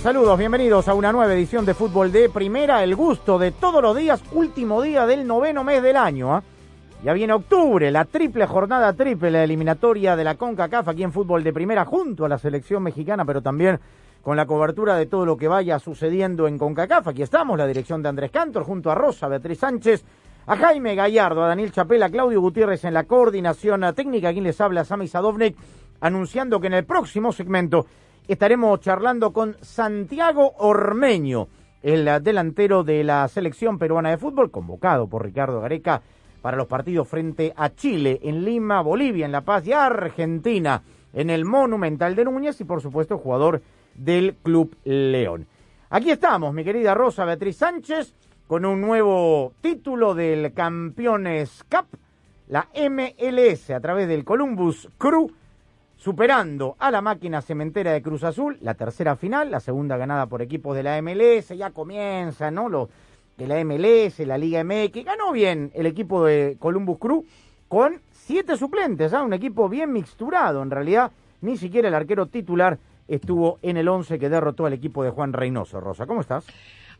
Saludos, bienvenidos a una nueva edición de Fútbol de Primera, el gusto de todos los días, último día del noveno mes del año. ¿ah? Ya viene octubre, la triple jornada triple, la eliminatoria de la CONCACAF aquí en Fútbol de Primera, junto a la selección mexicana, pero también con la cobertura de todo lo que vaya sucediendo en CONCACAF. Aquí estamos, la dirección de Andrés Cantor, junto a Rosa, Beatriz Sánchez, a Jaime Gallardo, a Daniel Chapela, a Claudio Gutiérrez en la coordinación técnica, quien les habla, Sami Sadovnik, anunciando que en el próximo segmento estaremos charlando con Santiago Ormeño, el delantero de la selección peruana de fútbol, convocado por Ricardo Gareca para los partidos frente a Chile, en Lima, Bolivia, en La Paz y Argentina, en el Monumental de Núñez y por supuesto jugador del Club León. Aquí estamos, mi querida Rosa Beatriz Sánchez, con un nuevo título del Campeones Cup, la MLS a través del Columbus Crew superando a la máquina cementera de Cruz Azul, la tercera final, la segunda ganada por equipos de la MLS, ya comienza, ¿no? Lo de la MLS, la Liga MX, ganó bien el equipo de Columbus Crew con siete suplentes, ¿ah? un equipo bien mixturado, en realidad ni siquiera el arquero titular estuvo en el once que derrotó al equipo de Juan Reynoso. Rosa, ¿cómo estás?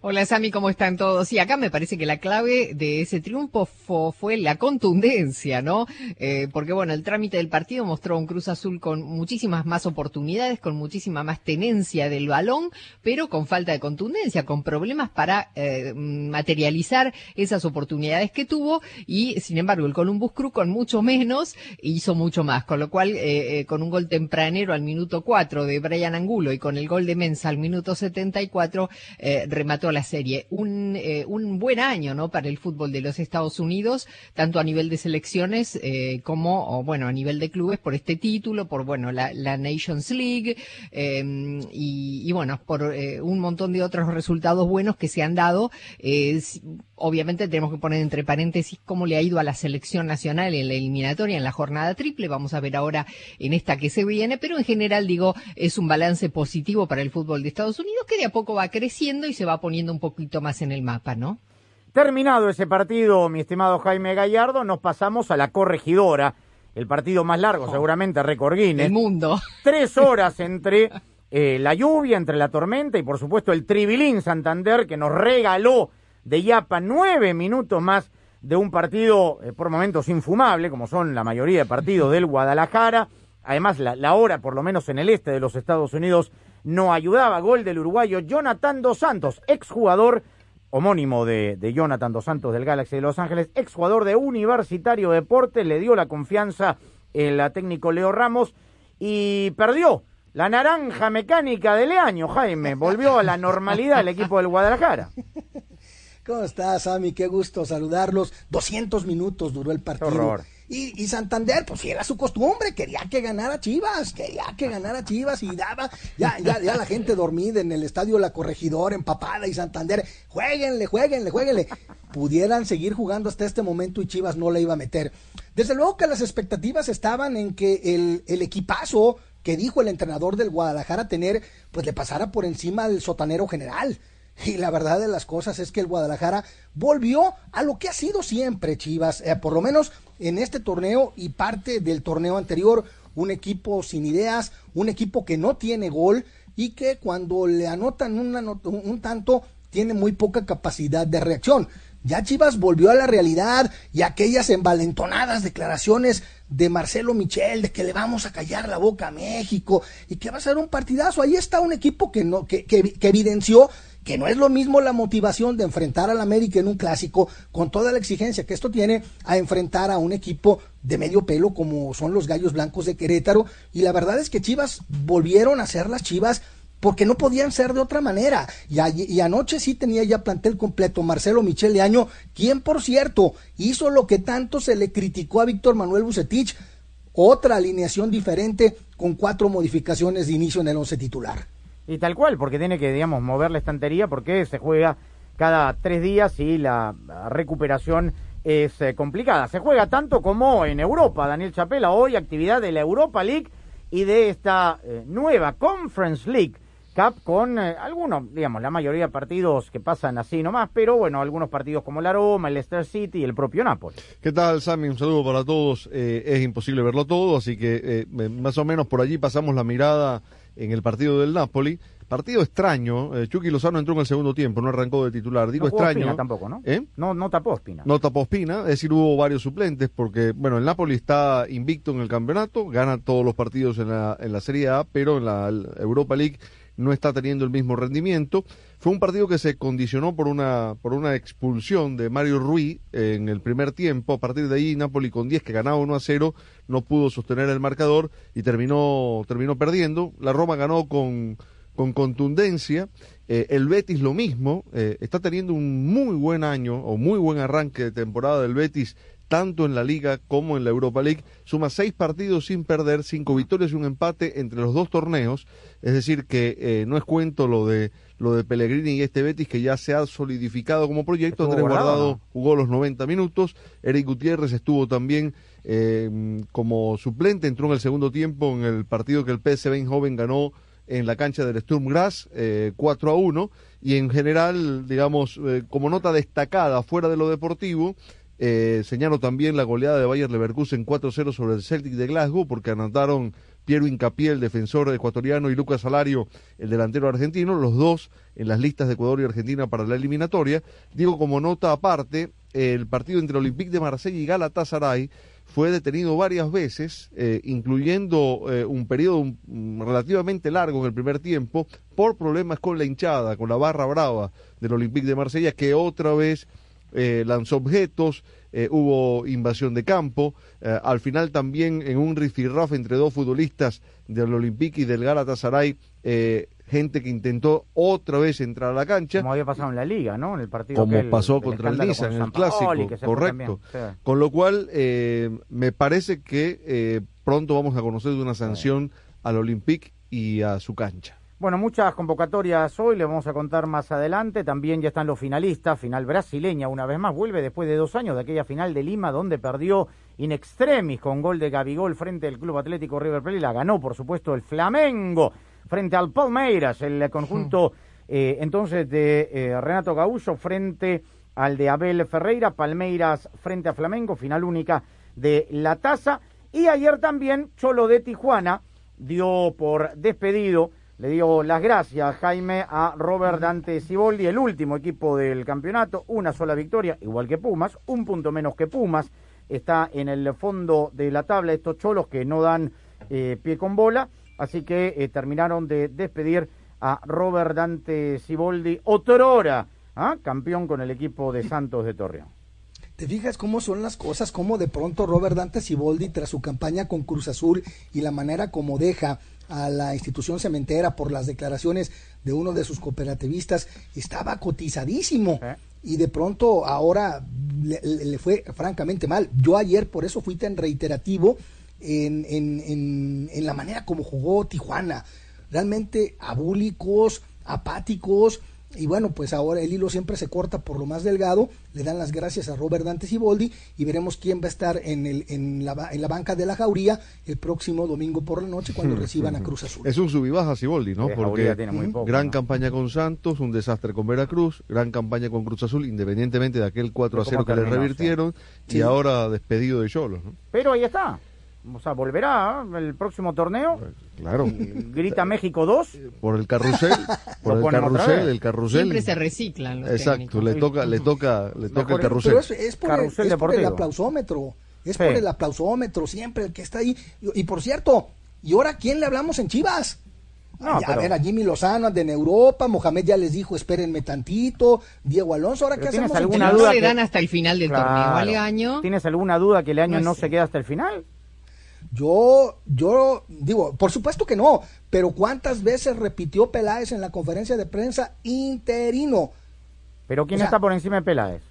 Hola Sami, ¿cómo están todos? Sí, acá me parece que la clave de ese triunfo fo- fue la contundencia, ¿no? Eh, porque bueno, el trámite del partido mostró un Cruz Azul con muchísimas más oportunidades, con muchísima más tenencia del balón, pero con falta de contundencia, con problemas para eh, materializar esas oportunidades que tuvo y sin embargo el Columbus Crew con mucho menos hizo mucho más, con lo cual eh, eh, con un gol tempranero al minuto 4 de Brian Angulo y con el gol de Mensa al minuto 74 eh, la serie. Un, eh, un buen año, ¿no? Para el fútbol de los Estados Unidos, tanto a nivel de selecciones eh, como, bueno, a nivel de clubes por este título, por, bueno, la, la Nations League, eh, y, y, bueno, por eh, un montón de otros resultados buenos que se han dado. Obviamente tenemos que poner entre paréntesis cómo le ha ido a la selección nacional en la eliminatoria, en la jornada triple. Vamos a ver ahora en esta que se viene, pero en general digo, es un balance positivo para el fútbol de Estados Unidos que de a poco va creciendo y se va poniendo un poquito más en el mapa, ¿no? Terminado ese partido, mi estimado Jaime Gallardo, nos pasamos a la corregidora, el partido más largo, seguramente, récord Guinness. El mundo. Tres horas entre eh, la lluvia, entre la tormenta y, por supuesto, el Tribilín Santander que nos regaló de Yapa nueve minutos más de un partido eh, por momentos infumable, como son la mayoría de partidos del Guadalajara. Además, la, la hora, por lo menos en el este de los Estados Unidos, no ayudaba. Gol del uruguayo Jonathan Dos Santos, exjugador homónimo de, de Jonathan Dos Santos del Galaxy de Los Ángeles, exjugador de Universitario Deporte, le dio la confianza el técnico Leo Ramos y perdió la naranja mecánica del año, Jaime. Volvió a la normalidad el equipo del Guadalajara. ¿Cómo estás, Sammy? Qué gusto saludarlos. 200 minutos duró el partido. horror. Y, y Santander, pues era su costumbre, quería que ganara Chivas, quería que ganara Chivas y daba, ya, ya, ya la gente dormida en el estadio La Corregidora, empapada y Santander, jueguenle, jueguenle, jueguenle. Pudieran seguir jugando hasta este momento y Chivas no le iba a meter. Desde luego que las expectativas estaban en que el, el equipazo que dijo el entrenador del Guadalajara tener, pues le pasara por encima al sotanero general. Y la verdad de las cosas es que el Guadalajara volvió a lo que ha sido siempre Chivas, eh, por lo menos en este torneo y parte del torneo anterior, un equipo sin ideas, un equipo que no tiene gol y que cuando le anotan una un tanto tiene muy poca capacidad de reacción. Ya Chivas volvió a la realidad y aquellas envalentonadas declaraciones de Marcelo Michel de que le vamos a callar la boca a México y que va a ser un partidazo. Ahí está un equipo que no que, que, que evidenció que no es lo mismo la motivación de enfrentar al América en un clásico con toda la exigencia que esto tiene a enfrentar a un equipo de medio pelo como son los Gallos Blancos de Querétaro y la verdad es que Chivas volvieron a ser las Chivas porque no podían ser de otra manera. Y, anoche sí tenía ya plantel completo Marcelo Michele Año, quien por cierto hizo lo que tanto se le criticó a Víctor Manuel Bucetich, otra alineación diferente con cuatro modificaciones de inicio en el once titular. Y tal cual, porque tiene que, digamos, mover la estantería porque se juega cada tres días y la recuperación es eh, complicada. Se juega tanto como en Europa, Daniel Chapela, hoy actividad de la Europa League y de esta eh, nueva Conference League Cup con eh, algunos, digamos, la mayoría de partidos que pasan así nomás, pero bueno, algunos partidos como la Roma, el Leicester City y el propio Napoli. ¿Qué tal, Sammy? Un saludo para todos. Es imposible verlo todo, así que más o menos por allí pasamos la mirada en el partido del Napoli. Partido extraño. Eh, Chucky Lozano entró en el segundo tiempo, no arrancó de titular. Digo no extraño. Espina tampoco, ¿no? ¿Eh? No, no tapó Espina. No tapó Espina, es decir, hubo varios suplentes porque, bueno, el Napoli está invicto en el campeonato, gana todos los partidos en la, en la Serie A, pero en la Europa League no está teniendo el mismo rendimiento. Fue un partido que se condicionó por una, por una expulsión de Mario Rui en el primer tiempo. A partir de ahí, Napoli con 10 que ganaba 1 a 0, no pudo sostener el marcador y terminó, terminó perdiendo. La Roma ganó con, con contundencia. Eh, el Betis lo mismo, eh, está teniendo un muy buen año o muy buen arranque de temporada del Betis tanto en la Liga como en la Europa League. Suma seis partidos sin perder, cinco victorias y un empate entre los dos torneos. Es decir, que eh, no es cuento lo de lo de Pellegrini y este Betis que ya se ha solidificado como proyecto. Andrés Guardado jugó los 90 minutos. Eric Gutiérrez estuvo también eh, como suplente, entró en el segundo tiempo en el partido que el PSV joven ganó en la cancha del Sturm Graz, eh, 4 a 1, y en general, digamos, eh, como nota destacada fuera de lo deportivo, eh, señalo también la goleada de Bayer Leverkusen 4-0 sobre el Celtic de Glasgow, porque anotaron Piero Incapié, el defensor ecuatoriano, y Lucas Salario, el delantero argentino, los dos en las listas de Ecuador y Argentina para la eliminatoria. Digo como nota aparte, el partido entre Olympique de Marsella y Galatasaray fue detenido varias veces, eh, incluyendo eh, un periodo relativamente largo en el primer tiempo, por problemas con la hinchada, con la barra brava del Olympique de Marsella, que otra vez eh, lanzó objetos, eh, hubo invasión de campo, eh, al final también en un rifirraf entre dos futbolistas del Olympique y del Galatasaray, eh, gente que intentó otra vez entrar a la cancha. Como había pasado en la liga, ¿no? En el partido Como pasó el contra el Niza en el clásico, correcto. sí. Con lo cual, eh, me parece que eh, pronto vamos a conocer de una sanción al Olympique y a su cancha. Bueno, muchas convocatorias hoy, le vamos a contar más adelante. También ya están los finalistas, final brasileña una vez más. Vuelve después de dos años de aquella final de Lima donde perdió in extremis con gol de Gabigol frente al Club Atlético River Plate. La ganó, por supuesto, el Flamengo frente al Palmeiras, el conjunto eh, entonces de eh, Renato Gaúcho frente al de Abel Ferreira. Palmeiras frente a Flamengo, final única de la taza. Y ayer también Cholo de Tijuana dio por despedido le dio las gracias, Jaime, a Robert Dante Ciboldi, el último equipo del campeonato, una sola victoria, igual que Pumas, un punto menos que Pumas, está en el fondo de la tabla estos cholos que no dan eh, pie con bola, así que eh, terminaron de despedir a Robert Dante Ciboldi, otrora, ¿ah? campeón con el equipo de Santos de Torreón. ¿Te fijas cómo son las cosas? Cómo de pronto Robert Dante Ciboldi, tras su campaña con Cruz Azul y la manera como deja a la institución cementera por las declaraciones de uno de sus cooperativistas, estaba cotizadísimo. ¿Eh? Y de pronto ahora le, le, fue francamente mal. Yo ayer por eso fui tan reiterativo en, en, en, en la manera como jugó Tijuana. Realmente abúlicos, apáticos, y bueno, pues ahora el hilo siempre se corta por lo más delgado. Le dan las gracias a Robert Dante Siboldi y veremos quién va a estar en, el, en, la, en la banca de la Jauría el próximo domingo por la noche cuando reciban a Cruz Azul. Es un sub y baja Siboldi, ¿no? Porque Jauría tiene muy poco, gran ¿no? campaña con Santos, un desastre con Veracruz, gran campaña con Cruz Azul, independientemente de aquel 4 a ¿Cómo 0 que le revirtieron, Sí. y ahora despedido de Cholos, ¿no? Pero ahí está. O sea, volverá el próximo torneo. Claro. Grita México 2. Por el carrusel, por el carrusel, el carrusel. Siempre se reciclan los Exacto, técnicos. le toca, le toca, le toca el carrusel. Pero es, es por, el, es por el aplausómetro. Es Sí. por el aplausómetro siempre el que está ahí. Y, y por cierto, ¿y ahora quién le hablamos en Chivas? No, a pero- ver, a Jimmy Lozano anda en Europa, Mohamed ya les dijo, espérenme tantito, Diego Alonso, ¿ahora qué ¿tienes hacemos? alguna duda no le que- dan hasta el final del torneo al año. ¿Tienes alguna duda que el año No no, sé. se queda hasta el final? Yo, yo digo, por supuesto que no, pero ¿cuántas veces repitió Peláez en la conferencia de prensa interino? Pero ¿quién O sea- está por encima de Peláez?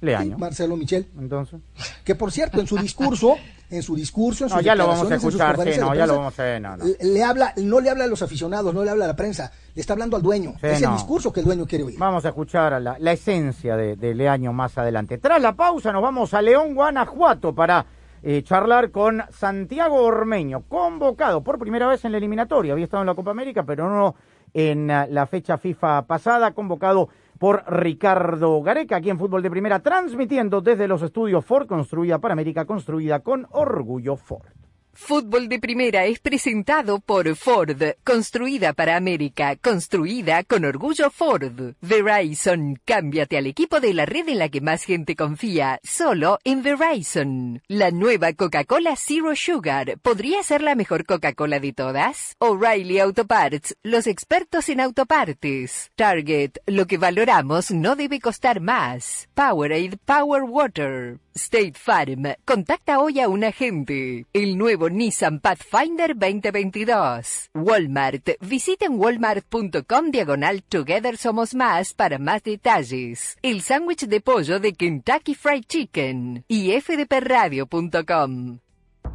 Leaño. Marcelo Michel. Entonces. Que por cierto, en su discurso, en su discurso, en No, sus ya lo vamos a escuchar, sí, no, ya lo vamos a ver, no, no. le- habla, no le habla a los aficionados, no le habla a la prensa, le está hablando al dueño. Sí, es no. el discurso que el dueño quiere oír. Vamos a escuchar a la, la esencia de, de Leaño más adelante. Tras la pausa nos vamos a León, Guanajuato para eh, charlar con Santiago Ormeño, convocado por primera vez en la eliminatoria. Había estado en la Copa América, pero no en ah, la fecha FIFA pasada, convocado por Ricardo Gareca, aquí en Fútbol de Primera, transmitiendo desde los estudios Ford, construida para América, construida con orgullo Ford. Fútbol de Primera es presentado por Ford, construida para América, construida con orgullo Ford. Verizon, cámbiate al equipo de la red en la que más gente confía, solo en Verizon. La nueva Coca-Cola Zero Sugar, ¿podría ser la mejor Coca-Cola de todas? O'Reilly Auto Parts, los expertos en autopartes. Target, lo que valoramos no debe costar más. Powerade Power Water. State Farm, contacta hoy a un agente. El nuevo Nissan Pathfinder 2022. Walmart, visiten walmart.com diagonal Together Somos Más para más detalles. El sándwich de pollo de Kentucky Fried Chicken y fdpradio.com.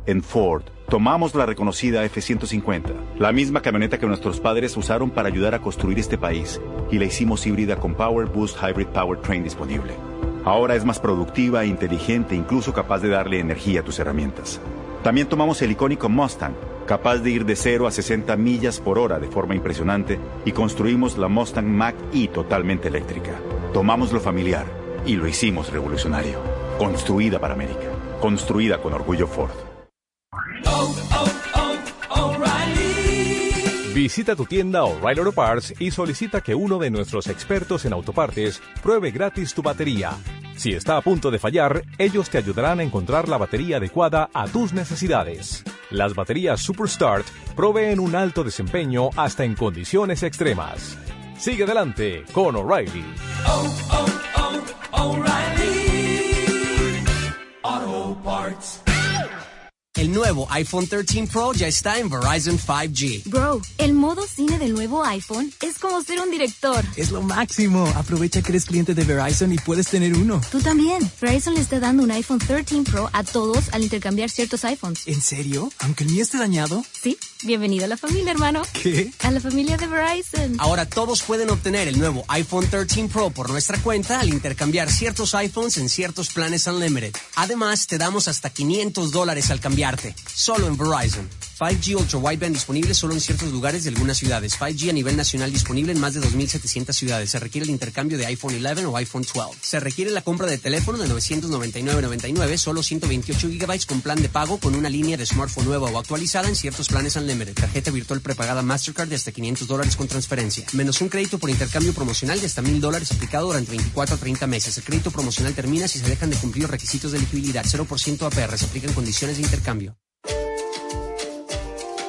En Ford, tomamos la reconocida F-150, la misma camioneta que nuestros padres usaron para ayudar a construir este país, y la hicimos híbrida con Power Boost Hybrid Powertrain disponible. Ahora es más productiva inteligente, incluso capaz de darle energía a tus herramientas. También tomamos el icónico Mustang, capaz de ir de 0 a 60 millas por hora de forma impresionante, y construimos la Mustang Mach-E totalmente eléctrica. Tomamos lo familiar y lo hicimos revolucionario. Construida para América. Construida con orgullo Ford. Visita tu tienda O'Reilly Auto Parts y solicita que uno de nuestros expertos en autopartes pruebe gratis tu batería. Si está a punto de fallar, ellos te ayudarán a encontrar la batería adecuada a tus necesidades. Las baterías Superstart proveen un alto desempeño hasta en condiciones extremas. Sigue adelante con O'Reilly. El nuevo iPhone 13 Pro ya está en Verizon 5G. Bro, el modo cine del nuevo iPhone es como ser un director. Es lo máximo. Aprovecha que eres cliente de Verizon y puedes tener uno. Tú también. Verizon le está dando un iPhone 13 Pro a todos al intercambiar ciertos iPhones. ¿En serio? ¿Aunque el mío esté dañado? Sí, bienvenido a la familia, hermano. ¿Qué? A la familia de Verizon. Ahora todos pueden obtener el nuevo iPhone 13 Pro por nuestra cuenta al intercambiar ciertos iPhones en ciertos planes Unlimited. Además, te damos hasta 500 dólares al Solo en Verizon. 5G Ultra Wideband disponible solo en ciertos lugares de algunas ciudades. 5G a nivel nacional disponible en más de 2.700 ciudades. Se requiere el intercambio de iPhone 11 o iPhone 12. Se requiere la compra de teléfono de 999.99, solo 128 GB con plan de pago con una línea de smartphone nueva o actualizada en ciertos planes Unlimited. Tarjeta virtual prepagada Mastercard de hasta 500 dólares con transferencia. Menos un crédito por intercambio promocional de hasta 1.000 dólares aplicado durante 24 a 30 meses. El crédito promocional termina si se dejan de cumplir requisitos de elegibilidad. 0% APR. Se aplican condiciones de intercambio.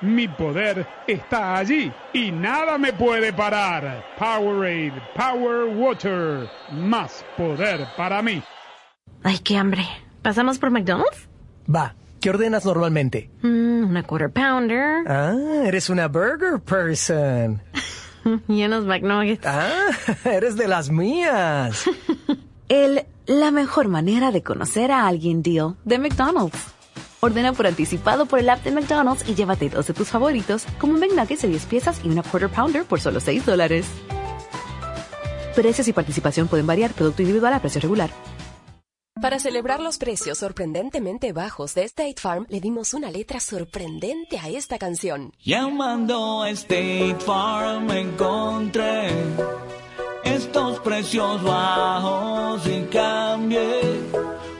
Mi poder está allí y nada me puede parar. Powerade, Power Water, más poder para mí. Ay, qué hambre. ¿Pasamos por McDonald's? Va, ¿qué ordenas normalmente? Mm, una quarter pounder. Ah, eres una burger person. y unos McNuggets. Ah, eres de las mías. El la mejor manera de conocer a alguien deal de McDonald's. Ordena por anticipado por el app de McDonald's y llévate dos de tus favoritos, como un McNuggets de 10 piezas y una Quarter Pounder por solo 6 dólares. Precios y participación pueden variar, producto individual a precio regular. Para celebrar los precios sorprendentemente bajos de State Farm, le dimos una letra sorprendente a esta canción. Llamando a State Farm encontré estos precios bajos y cambié.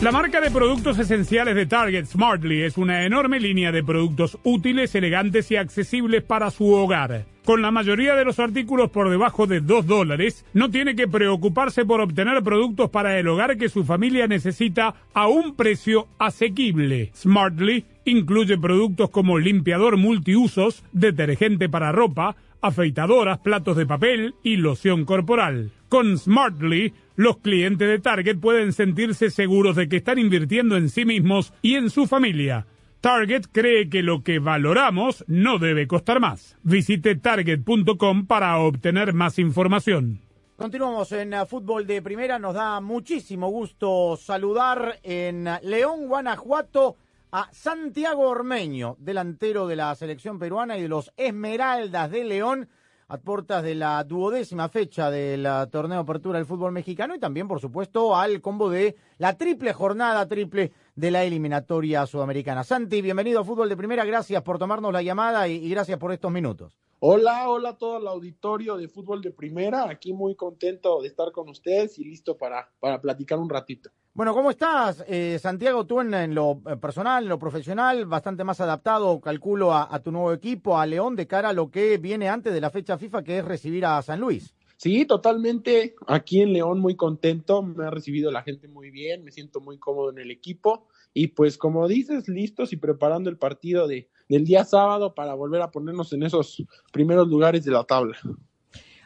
La marca de productos esenciales de Target Smartly es una enorme línea de productos útiles, elegantes y accesibles para su hogar. Con la mayoría de los artículos por debajo de 2 dólares, no tiene que preocuparse por obtener productos para el hogar que su familia necesita a un precio asequible. Smartly incluye productos como limpiador multiusos, detergente para ropa, afeitadoras, platos de papel y loción corporal. Con Smartly, los clientes de Target pueden sentirse seguros de que están invirtiendo en sí mismos y en su familia. Target cree que lo que valoramos no debe costar más. Visite target.com para obtener más información. Continuamos en uh, fútbol de primera. Nos da muchísimo gusto saludar en León, Guanajuato, a Santiago Ormeño, delantero de la selección peruana y de los Esmeraldas de León, a puertas de la duodécima fecha del uh, torneo Apertura del fútbol mexicano y también, por supuesto, al combo de la triple jornada triple de la eliminatoria sudamericana. Santi, bienvenido a Fútbol de Primera. Gracias por tomarnos la llamada y, y gracias por estos minutos. Hola, hola a todo el auditorio de fútbol de primera. Aquí muy contento de estar con ustedes y listo para, para platicar un ratito. Bueno, ¿cómo estás, eh, Santiago? Tú en, lo personal, en lo profesional, bastante más adaptado, calculo, a, a, tu nuevo equipo, a León, de cara a lo que viene antes de la fecha FIFA, que es recibir a San Luis. Sí, totalmente. Aquí en León muy contento, me ha recibido la gente muy bien, me siento muy cómodo en el equipo y pues como dices, listos y preparando el partido de, del día sábado para volver a ponernos en esos primeros lugares de la tabla.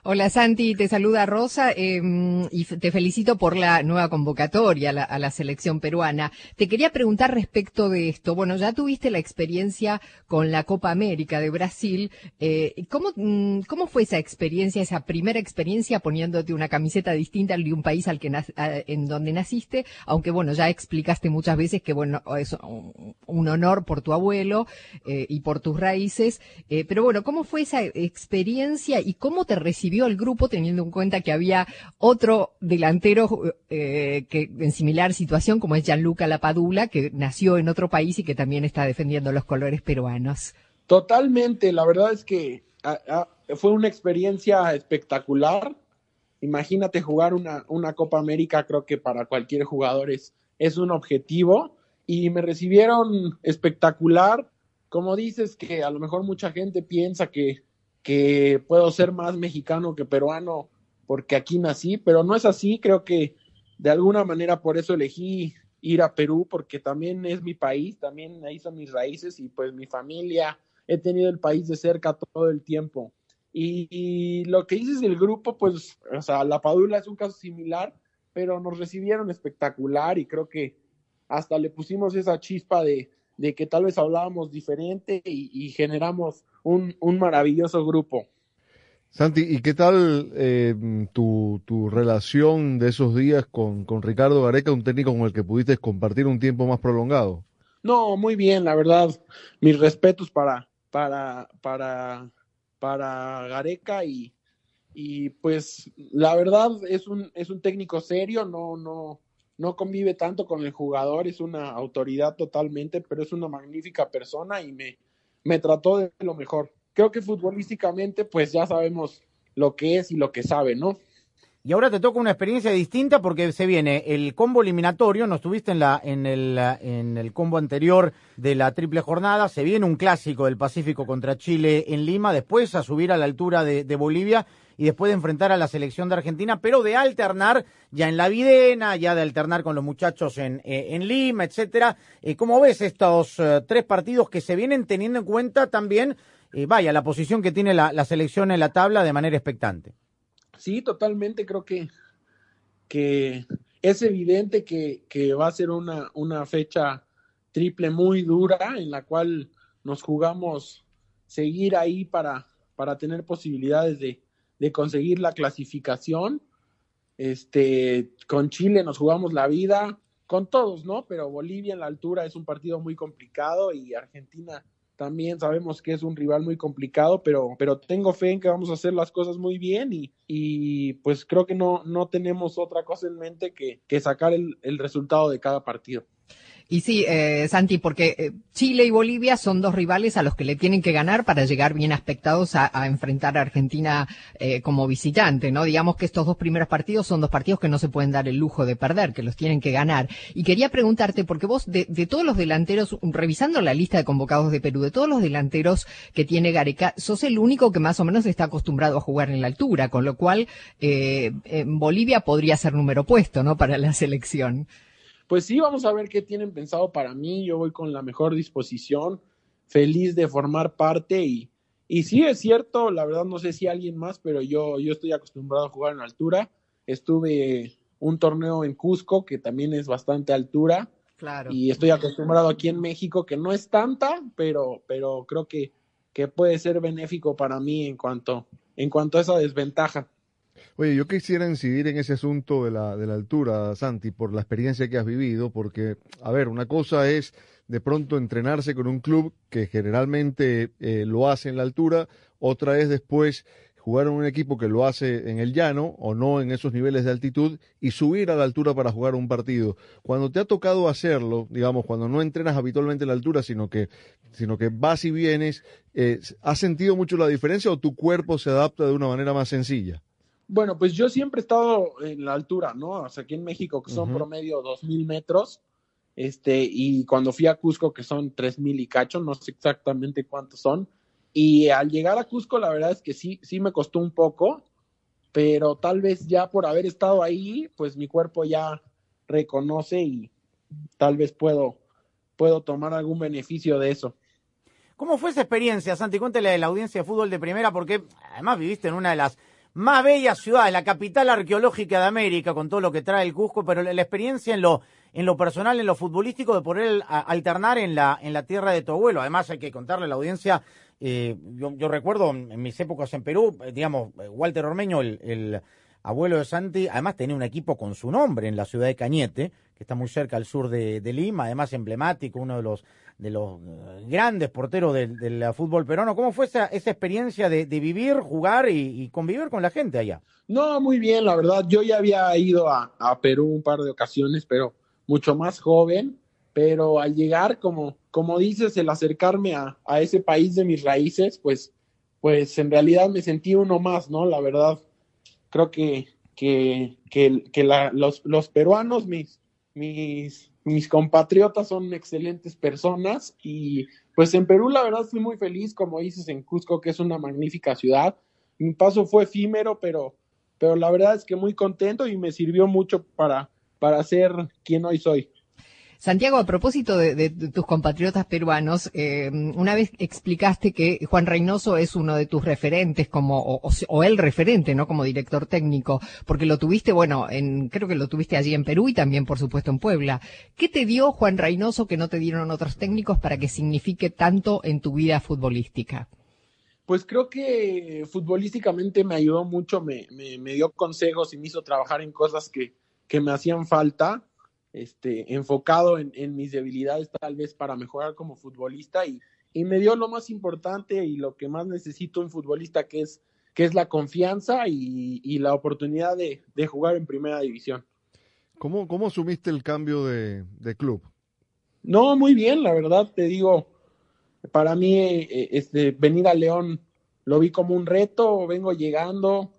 Hola Santi, te saluda Rosa eh, y te felicito por la nueva convocatoria a la, selección peruana. Te quería preguntar respecto de esto. Bueno, ya tuviste la experiencia con la Copa América de Brasil. Eh, ¿cómo, ¿Cómo fue esa experiencia, esa primera experiencia poniéndote una camiseta distinta de un país al que en donde naciste? Aunque bueno, ya explicaste muchas veces que bueno, es un honor por tu abuelo eh, y por tus raíces. Eh, pero bueno, ¿cómo fue esa experiencia y cómo te recibiste? El grupo teniendo en cuenta que había otro delantero eh, que en similar situación como es Gianluca Lapadula que nació en otro país y que también está defendiendo los colores peruanos. Totalmente, la verdad es que a, a, fue una experiencia espectacular. Imagínate jugar una, una Copa América, creo que para cualquier jugador es, es un objetivo y me recibieron espectacular. Como dices que a lo mejor mucha gente piensa que que puedo ser más mexicano que peruano porque aquí nací, pero no es así, creo que de alguna manera por eso elegí ir a Perú, porque también es mi país, también ahí son mis raíces y pues mi familia, he tenido el país de cerca todo el tiempo. Y, lo que dices del grupo, pues, o sea, la Padula es un caso similar, pero nos recibieron espectacular y creo que hasta le pusimos esa chispa de, de que tal vez hablábamos diferente y, y generamos un, un, maravilloso grupo. Santi, ¿y qué tal eh, tu, tu, relación de esos días con, con, Ricardo Gareca, un técnico con el que pudiste compartir un tiempo más prolongado? No, muy bien, la verdad. Mis respetos para, para, para, para Gareca y, y pues la verdad es un, es un técnico serio, no, no, no convive tanto con el jugador, es una autoridad totalmente, pero es una magnífica persona y me, me trató de lo mejor. Creo que futbolísticamente, pues ya sabemos lo que es y lo que sabe, ¿no? Y ahora te toca una experiencia distinta porque se viene el combo eliminatorio, no estuviste en, la, en, el, en el combo anterior de la triple jornada, se viene un clásico del Pacífico contra Chile en Lima, después a subir a la altura de, de Bolivia y después de enfrentar a la selección de Argentina, pero de alternar ya en la Videna, ya de alternar con los muchachos en, eh, en Lima, etcétera. Eh, ¿Cómo ves estos eh, tres partidos que se vienen teniendo en cuenta también, vaya, la posición que tiene la, la selección en la tabla de manera expectante? Sí, totalmente, creo que, que es evidente que, que va a ser una, una fecha triple muy dura en la cual nos jugamos seguir ahí para, para tener posibilidades de, de conseguir la clasificación. Este, con Chile nos jugamos la vida, con todos, ¿no? Pero Bolivia en la altura es un partido muy complicado y Argentina también sabemos que es un rival muy complicado, pero, pero tengo fe en que vamos a hacer las cosas muy bien y, y pues creo que no, no tenemos otra cosa en mente que, que sacar el, el resultado de cada partido. Y sí, eh, Santi, porque eh, Chile y Bolivia son dos rivales a los que le tienen que ganar para llegar bien aspectados a, enfrentar a Argentina eh, como visitante, ¿no? Digamos que estos dos primeros partidos son dos partidos que no se pueden dar el lujo de perder, que los tienen que ganar. Y quería preguntarte, porque vos, de, de todos los delanteros, revisando la lista de convocados de Perú, de todos los delanteros que tiene Gareca, sos el único que más o menos está acostumbrado a jugar en la altura, con lo cual eh, en Bolivia podría ser número puesto, ¿no? Para la selección pues sí, vamos a ver qué tienen pensado para mí. Yo voy con la mejor disposición, feliz de formar parte y, y sí es cierto, la verdad no sé si alguien más, pero yo, yo estoy acostumbrado a jugar en altura. Estuve un torneo en Cusco, que también es bastante altura. Claro. Y estoy acostumbrado aquí en México, que no es tanta, pero, pero creo que, que puede ser benéfico para mí en cuanto, en cuanto a esa desventaja. Oye, yo quisiera incidir en ese asunto de la, de la altura, Santi, por la experiencia que has vivido, porque, a ver, una cosa es de pronto entrenarse con un club que generalmente eh, lo hace en la altura, otra es después jugar en un equipo que lo hace en el llano o no en esos niveles de altitud y subir a la altura para jugar un partido. Cuando te ha tocado hacerlo, digamos, cuando no entrenas habitualmente en la altura, sino que, sino que vas y vienes, eh, ¿has sentido mucho la diferencia o tu cuerpo se adapta de una manera más sencilla? Bueno, pues yo siempre he estado en la altura, ¿no? O sea, aquí en México, que son uh -huh. promedio dos mil metros, este, y cuando fui a Cusco, que son tres mil y cacho, no sé exactamente cuántos son. Y al llegar a Cusco, la verdad es que sí, sí me costó un poco, pero tal vez ya por haber estado ahí, pues mi cuerpo ya reconoce y tal vez puedo, puedo tomar algún beneficio de eso. ¿Cómo fue esa experiencia, Santi? Cuéntale a la audiencia de fútbol de primera, porque además viviste en una de las más bella ciudad, la capital arqueológica de América, con todo lo que trae el Cusco, pero la, experiencia en lo, en lo personal, en lo futbolístico, de poder a, alternar en la, en la tierra de tu abuelo. Además, hay que contarle a la audiencia, eh, yo, yo, recuerdo en mis épocas en Perú, eh, digamos, Walter Ormeño, el, el, abuelo de Santi, además tenía un equipo con su nombre en la ciudad de Cañete, que está muy cerca al sur de, Lima, además emblemático, uno de los de los grandes porteros del, del fútbol peruano. ¿Cómo fue esa, experiencia de, vivir, jugar y, convivir con la gente allá? No, muy bien, la verdad. Yo ya había ido a, a, Perú un par de ocasiones, pero mucho más joven. Pero al llegar, como, como dices, el acercarme a, a ese país de mis raíces, pues, pues en realidad me sentí uno más, ¿no? La verdad, creo que, que, que, que la, los, los peruanos, mis, mis mis compatriotas son excelentes personas y pues en Perú la verdad fui muy feliz, como dices, en Cusco, que es una magnífica ciudad. Mi paso fue efímero, pero, pero la verdad es que muy contento y me sirvió mucho para, para ser quien hoy soy. Santiago, a propósito de, tus compatriotas peruanos, eh, una vez explicaste que Juan Reynoso es uno de tus referentes como, o, o, el referente, ¿no? Como director técnico, porque lo tuviste, bueno, en, creo que lo tuviste allí en Perú y también, por supuesto, en Puebla. ¿Qué te dio Juan Reynoso que no te dieron otros técnicos para que signifique tanto en tu vida futbolística? Pues creo que futbolísticamente me ayudó mucho, me, me, me dio consejos y me hizo trabajar en cosas que, que me hacían falta este, enfocado en, en, mis debilidades tal vez para mejorar como futbolista y, y, me dio lo más importante y lo que más necesito un futbolista que es, que es la confianza y, y la oportunidad de, de, jugar en primera división. ¿Cómo, cómo asumiste el cambio de, de, club? No, muy bien, la verdad te digo, para mí eh, este, venir a León lo vi como un reto, vengo llegando,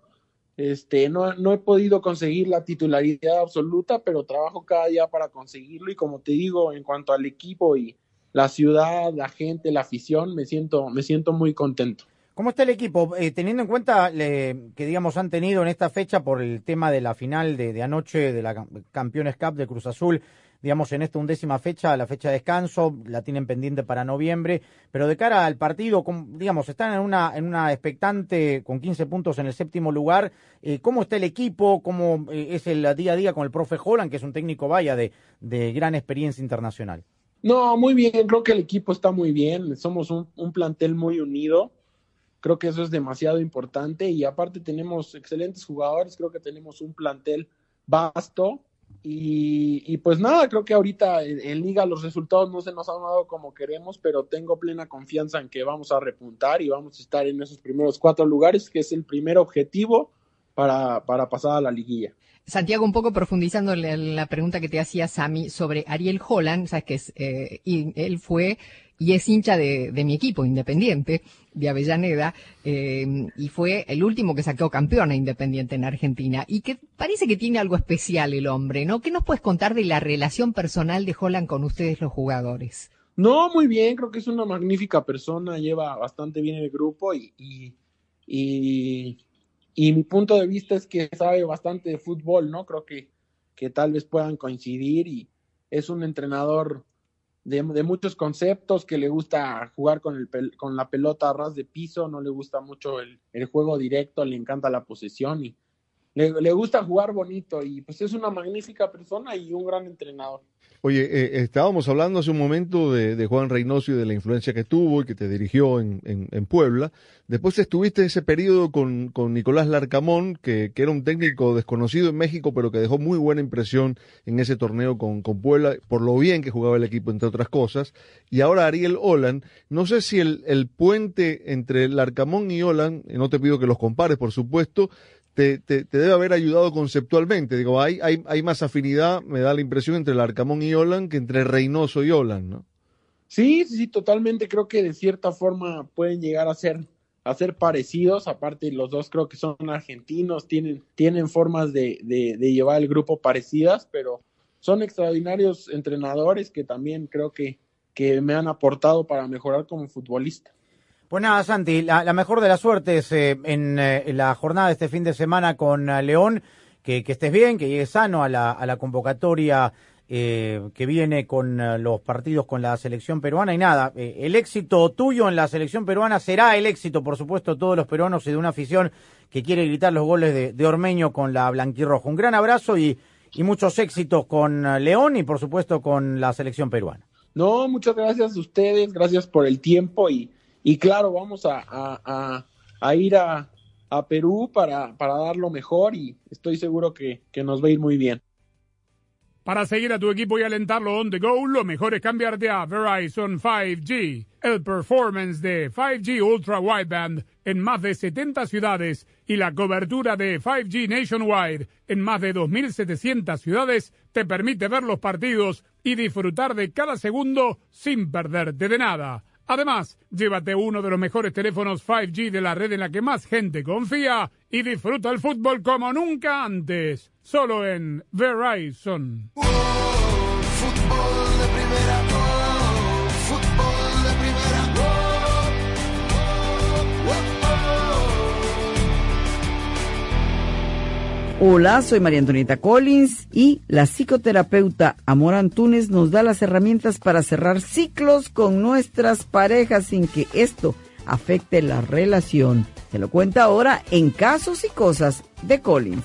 este, no, no he podido conseguir la titularidad absoluta, pero trabajo cada día para conseguirlo y como te digo, en cuanto al equipo y la ciudad, la gente, la afición, me siento, me siento muy contento. ¿Cómo está el equipo? Eh, teniendo en cuenta que, digamos, han tenido en esta fecha por el tema de la final de, de anoche de la Cam- Campeones Cup de Cruz Azul, digamos, en esta undécima fecha, la fecha de descanso, la tienen pendiente para noviembre, pero de cara al partido, digamos, están en una, en una expectante con 15 puntos en el séptimo lugar. Eh, ¿Cómo está el equipo? ¿Cómo eh, es el día a día con el profe Holland, que es un técnico, vaya, de, de gran experiencia internacional? No, muy bien, creo que el equipo está muy bien, somos un plantel muy unido, creo que eso es demasiado importante y aparte tenemos excelentes jugadores, creo que tenemos un plantel vasto y, pues nada, creo que ahorita en, liga los resultados no se nos han dado como queremos, pero tengo plena confianza en que vamos a repuntar y vamos a estar en esos primeros cuatro lugares, que es el primer objetivo para, para pasar a la liguilla. Santiago, un poco profundizando la- pregunta que te hacía Sami sobre Ariel Holland, sabes que eh, él fue y es hincha de, de mi equipo, Independiente, de Avellaneda, eh, y fue el último que sacó campeón a Independiente en Argentina, y que parece que tiene algo especial el hombre, ¿no? ¿Qué nos puedes contar de la relación personal de Holland con ustedes los jugadores? No, muy bien, creo que es una magnífica persona, lleva bastante bien el grupo y, y, y, y mi punto de vista es que sabe bastante de fútbol, ¿no? Creo que, que tal vez puedan coincidir y es un entrenador de, muchos conceptos que le gusta jugar con, el, con la pelota a ras de piso, no le gusta mucho el, el juego directo, le encanta la posesión y le, le gusta jugar bonito y pues es una magnífica persona y un gran entrenador. Oye, eh, estábamos hablando hace un momento de, de Juan Reynoso y de la influencia que tuvo y que te dirigió en, en- en Puebla. Después estuviste ese periodo con, Nicolás Larcamón, que, era un técnico desconocido en México, pero que dejó muy buena impresión en ese torneo con, Puebla, por lo bien que jugaba el equipo, entre otras cosas. Y ahora Ariel Holland. No sé si el, el puente entre Larcamón y Holland, y no te pido que los compares, por supuesto, te, te, te debe haber ayudado conceptualmente. Digo, hay, hay, hay más afinidad, me da la impresión, entre el Arcamón y Holland que entre Reynoso y Holland, ¿no? Sí, sí, sí, totalmente. Creo que de cierta forma pueden llegar a ser, a ser parecidos. Aparte, los dos creo que son argentinos, tienen, tienen formas de, de, de llevar el grupo parecidas, pero son extraordinarios entrenadores que también creo que, que me han aportado para mejorar como futbolista. Pues nada, Santi, la, mejor de las suertes eh, en, eh, en la jornada de este fin de semana con eh, León, que, estés bien, que llegues sano a la, convocatoria eh, que viene con eh, los partidos con la selección peruana y nada, el éxito tuyo en la selección peruana será el éxito, por supuesto, de todos los peruanos y de una afición que quiere gritar los goles de, Ormeño con la blanquirroja. Un gran abrazo y, muchos éxitos con León y, por supuesto, con la selección peruana. No, muchas gracias a ustedes, gracias por el tiempo y, y claro, vamos a, ir a, Perú para, para dar lo mejor y estoy seguro que, que nos va a ir muy bien. Para seguir a tu equipo y alentarlo on the go, lo mejor es cambiarte a Verizon 5G. El performance de 5G Ultra Wideband en más de 70 ciudades y la cobertura de 5G Nationwide en más de 2.700 ciudades te permite ver los partidos y disfrutar de cada segundo sin perderte de nada. Además, llévate uno de los mejores teléfonos 5G de la red en la que más gente confía y disfruta el fútbol como nunca antes. Solo en Verizon. Hola, soy María Antonieta Collins y la psicoterapeuta Amor Antunes nos da las herramientas para cerrar ciclos con nuestras parejas sin que esto afecte la relación. Te lo cuenta ahora en Casos y Cosas de Collins.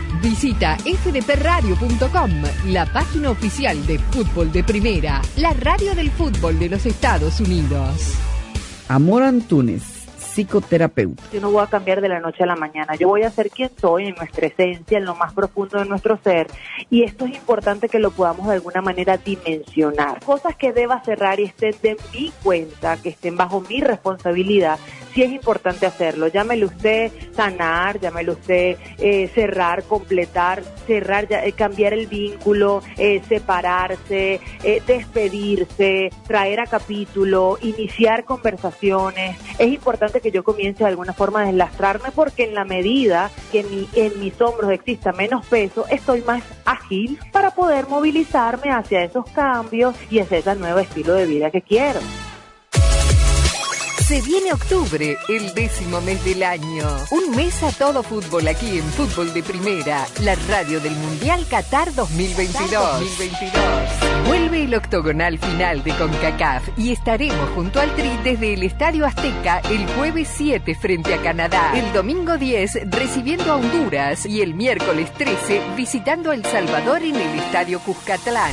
Visita fdpradio.com, la página oficial de fútbol de primera, la radio del fútbol de los Estados Unidos. Amor Antunes, psicoterapeuta. Yo no voy a cambiar de la noche a la mañana. Yo voy a ser quien soy en nuestra esencia, en lo más profundo de nuestro ser. Y esto es importante que lo podamos de alguna manera dimensionar. Cosas que deba cerrar y estén de mi cuenta, que estén bajo mi responsabilidad. Sí es importante hacerlo. Llámele usted sanar, llámele usted eh, cerrar, completar, cerrar, ya- eh, cambiar el vínculo, eh, separarse, eh, despedirse, traer a capítulo, iniciar conversaciones. Es importante que yo comience de alguna forma a deslastrarme porque en la medida que mi- en mis hombros exista menos peso, estoy más ágil para poder movilizarme hacia esos cambios y hacia ese nuevo estilo de vida que quiero. Se viene octubre, el décimo mes del año. Un mes a todo fútbol aquí en Fútbol de Primera, la radio del Mundial Qatar 2022. 2022. Vuelve el octogonal final de CONCACAF y estaremos junto al Tri desde el Estadio Azteca el jueves 7 frente a Canadá, el domingo 10 recibiendo a Honduras y el miércoles 13 visitando a El Salvador en el Estadio Cuscatlán.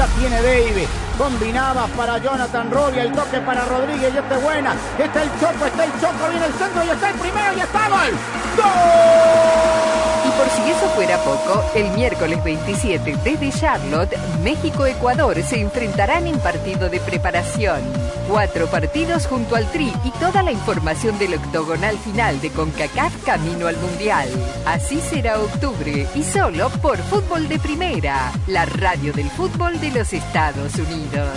La tiene David. Combinaba para Jonathan Robbie. El toque para Rodríguez. Y esta es buena. Está el Choco. Está el Choco. Viene el centro. Y está el primero. Y está gol. Y por si eso fuera poco, el miércoles 27 desde Charlotte, México-Ecuador se enfrentarán en partido de preparación. Cuatro partidos junto al Tri y toda la información del octogonal final de CONCACAF camino al Mundial. Así será octubre y solo por Fútbol de Primera, la radio del fútbol de los Estados Unidos.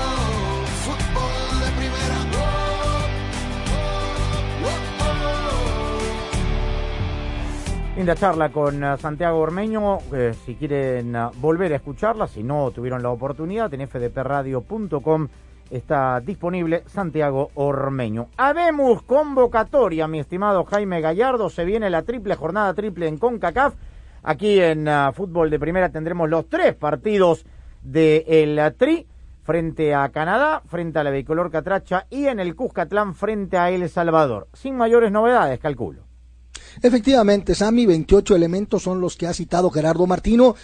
Linda charla con eh, Santiago Ormeño. si quieren eh, volver a escucharla, si no tuvieron la oportunidad, en fdpradio.com está disponible Santiago Ormeño. Habemos convocatoria, mi estimado Jaime Gallardo. Se viene la triple jornada triple en CONCACAF. Aquí en eh, Fútbol de Primera tendremos los tres partidos del el Tri frente a Canadá, frente a la bicolor Catracha y en el Cuscatlán frente a El Salvador. Sin mayores novedades, calculo. Efectivamente, Sammy, 28 elementos son los que ha citado Gerardo Martino.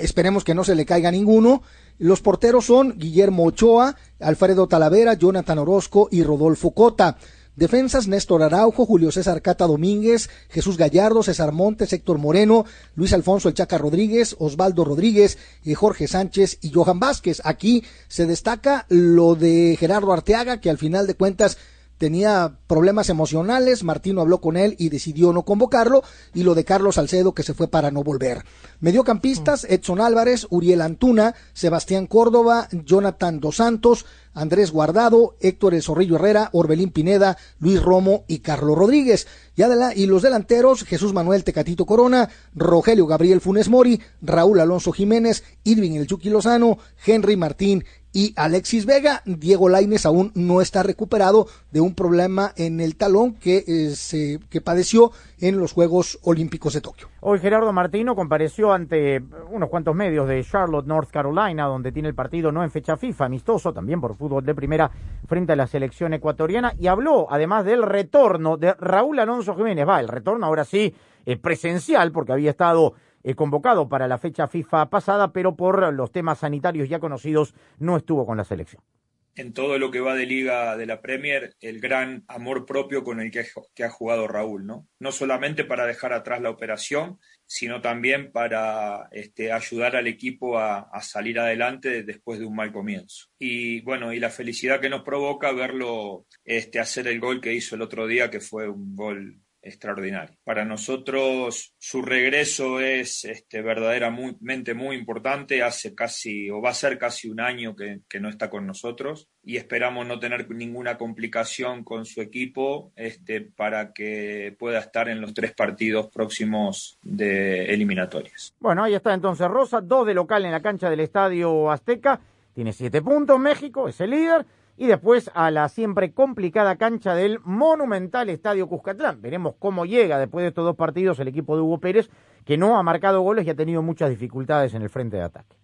Esperemos que no se le caiga ninguno. Los porteros son Guillermo Ochoa, Alfredo Talavera, Jonathan Orozco y Rodolfo Cota. Defensas Néstor Araujo, Julio César Cata Domínguez, Jesús Gallardo, César Montes, Héctor Moreno, Luis Alfonso El Chaca Rodríguez, Osvaldo Rodríguez, eh, Jorge Sánchez y Johan Vázquez. Aquí se destaca lo de Gerardo Arteaga, que al final de cuentas tenía problemas emocionales, Martino habló con él y decidió no convocarlo, y lo de Carlos Salcedo que se fue para no volver. Mediocampistas, Edson Álvarez, Uriel Antuna, Sebastián Córdoba, Jonathan Dos Santos, Andrés Guardado, Héctor El Zorrillo Herrera, Orbelín Pineda, Luis Romo y Carlos Rodríguez. Y, y los delanteros, Jesús Manuel Tecatito Corona, Rogelio Gabriel Funes Mori, Raúl Alonso Jiménez, Irving El Chucky Lozano, Henry Martín y Alexis Vega. Diego Laines aún no está recuperado de un problema en el talón que, eh, se, que padeció en los Juegos Olímpicos de Tokio. Hoy Gerardo Martino compareció ante unos cuantos medios de Charlotte, North Carolina, donde tiene el partido no en fecha FIFA, amistoso también por fútbol de primera frente a la selección ecuatoriana y habló además del retorno de Raúl Alonso Jiménez. Va, el retorno ahora sí presencial porque había estado eh, convocado para la fecha FIFA pasada, pero por los temas sanitarios ya conocidos no estuvo con la selección. en todo lo que va de liga de la Premier el gran amor propio con el que, ha jugado Raúl, ¿no? No solamente para dejar atrás la operación, sino también para este, ayudar al equipo a, a, salir adelante después de un mal comienzo. Y bueno, y la felicidad que nos provoca verlo este, hacer el gol que hizo el otro día, que fue un gol extraordinario. Para nosotros su regreso es este, verdaderamente muy importante. Hace casi, o va a ser casi un año que, no está con nosotros y esperamos no tener ninguna complicación con su equipo este, para que pueda estar en los tres partidos próximos de eliminatorias. Bueno, ahí está entonces Rosa, dos de local en la cancha del Estadio Azteca. Tiene siete puntos México, es el líder y después a la siempre complicada cancha del monumental Estadio Cuscatlán. Veremos cómo llega después de estos dos partidos el equipo de Hugo Pérez, que no ha marcado goles y ha tenido muchas dificultades en el frente de ataque.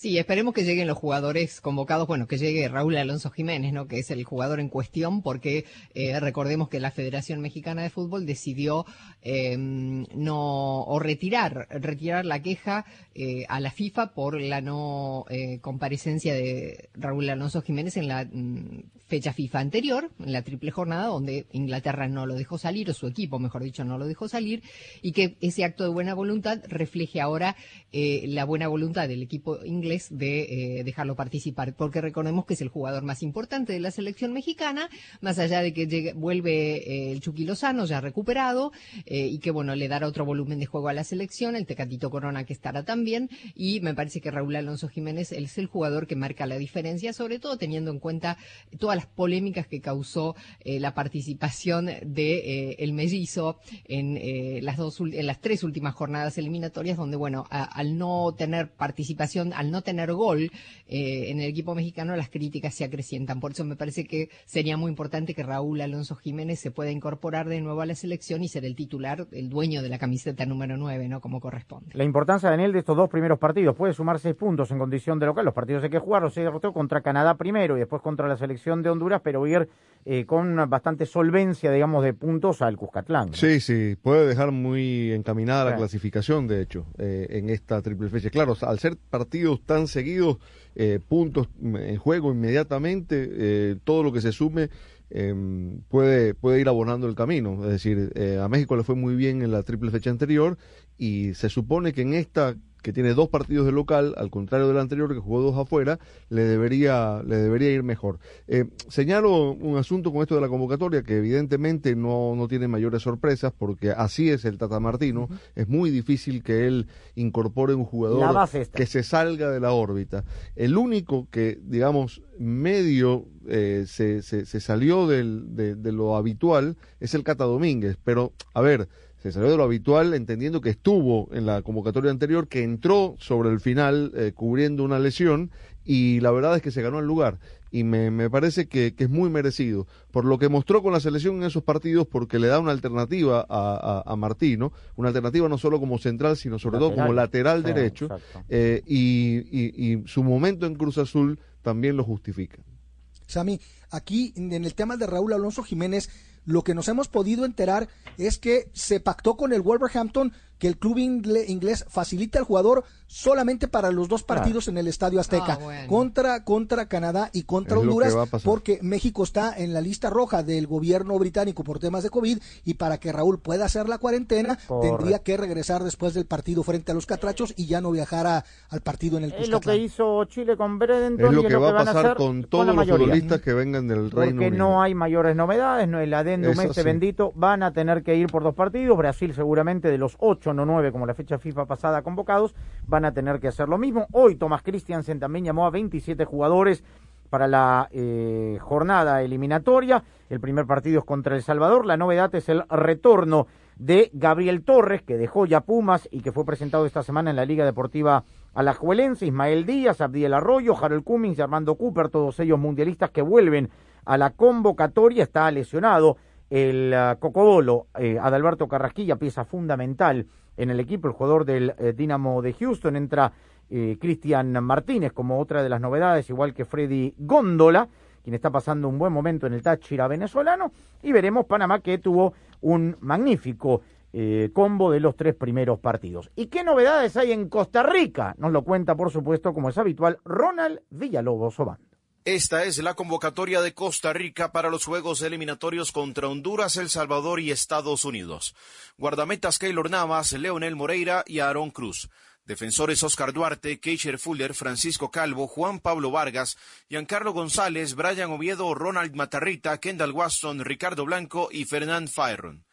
Sí, esperemos que lleguen los jugadores convocados, bueno, que llegue Raúl Alonso Jiménez, ¿no? Que es el jugador en cuestión, porque eh, recordemos que la Federación Mexicana de Fútbol decidió eh, no o retirar retirar la queja eh, a la FIFA por la no eh, comparecencia de Raúl Alonso Jiménez en la mm, fecha FIFA anterior, en la triple jornada, donde Inglaterra no lo dejó salir, o su equipo, mejor dicho, no lo dejó salir, y que ese acto de buena voluntad refleje ahora la buena voluntad del equipo inglés de eh, dejarlo participar, porque recordemos que es el jugador más importante de la selección mexicana, más allá de que llegue, vuelve eh, el Chucky Lozano ya recuperado eh, y que bueno le dará otro volumen de juego a la selección, el Tecatito Corona que estará también y me parece que Raúl Alonso Jiménez es el jugador que marca la diferencia, sobre todo teniendo en cuenta todas las polémicas que causó la participación de el mellizo en las dos en las tres últimas jornadas eliminatorias donde bueno al no tener participación, al no tener gol eh, en el equipo mexicano, las críticas se acrecientan. Por eso me parece que sería muy importante que Raúl Alonso Jiménez se pueda incorporar de nuevo a la selección y ser el titular, el dueño de la camiseta número 9, ¿no? Como corresponde. La importancia, Daniel, de estos dos primeros partidos. Puede sumar seis puntos en condición de local. Los partidos hay que jugarlos. Se derrotó contra Canadá primero y después contra la selección de Honduras, pero ir eh, con bastante solvencia, digamos, de puntos al Cuscatlán. ¿no? Sí, sí. Puede dejar muy encaminada la clasificación, de hecho, eh, en esta triple fecha. Claro, al ser partidos tan seguidos, eh, puntos en juego inmediatamente, eh, todo lo que se sume eh, puede, puede ir abonando el camino. Es decir, a México le fue muy bien en la triple fecha anterior y se supone que en esta que tiene dos partidos de local, al contrario del anterior que jugó dos afuera, le debería, le debería ir mejor. Eh, señalo un asunto con esto de la convocatoria que evidentemente no, no tiene mayores sorpresas porque así es el Tata Martino. Uh -huh. Es muy difícil que él incorpore un jugador que se salga de la órbita. El único que, digamos, medio eh, se, se, se, salió del, de, de lo habitual es el Cata Domínguez, pero a ver, se salió de lo habitual entendiendo que estuvo en la convocatoria anterior, que entró sobre el final eh, cubriendo una lesión y la verdad es que se ganó el lugar y me, me parece que, que, es muy merecido por lo que mostró con la selección en esos partidos porque le da una alternativa a, a, a Martino, una alternativa no solo como central sino sobre lateral. todo como lateral sí, derecho eh, y, y, y su momento en Cruz Azul también lo justifica. Sami, aquí en el tema de Raúl Alonso Jiménez, lo que nos hemos podido enterar es que se pactó con el Wolverhampton que el club inglés facilita al jugador solamente para los dos partidos en el Estadio Azteca, ah, bueno. contra, contra Canadá y contra es Honduras, porque México está en la lista roja del gobierno británico por temas de COVID y para que Raúl pueda hacer la cuarentena tendría que regresar después del partido frente a los Catrachos y ya no viajar a, al partido en el Es lo que hizo Chile con Bredendon es lo y que, es lo va que van a pasar con todos con los futbolistas que vengan del Reino Porque Unido. no hay mayores novedades, no el adendum este bendito, van a tener que ir por dos partidos, Brasil seguramente de los ocho, no como la fecha FIFA pasada convocados, van a tener que hacer lo mismo. Hoy Thomas Christiansen también llamó a 27 jugadores para la eh, jornada eliminatoria. El primer partido es contra El Salvador. La novedad es el retorno de Gabriel Torres, que dejó ya Pumas y que fue presentado esta semana en la Liga Deportiva Alajuelense. Ismael Díaz, Abdiel Arroyo, Harold Cummings y Armando Cooper, todos ellos mundialistas que vuelven a la convocatoria. Está lesionado el uh, Cocobolo, eh, Adalberto Carrasquilla, pieza fundamental en el equipo, el jugador del eh, Dinamo de Houston, entra eh, Cristian Martínez como otra de las novedades, igual que Freddy Góndola, quien está pasando un buen momento en el Táchira venezolano, y veremos Panamá que tuvo un magnífico combo de los tres primeros partidos. ¿Y qué novedades hay en Costa Rica? Nos lo cuenta, por supuesto, como es habitual, Ronald Villalobos Obando. Esta es la convocatoria de Costa Rica para los Juegos Eliminatorios contra Honduras, El Salvador y Estados Unidos. Guardametas Keylor Navas, Leonel Moreira y Aaron Cruz. Defensores Oscar Duarte, Keisher Fuller, Francisco Calvo, Juan Pablo Vargas, Giancarlo González, Brian Oviedo, Ronald Matarrita, Kendall Waston, Ricardo Blanco y Fernand Fyron.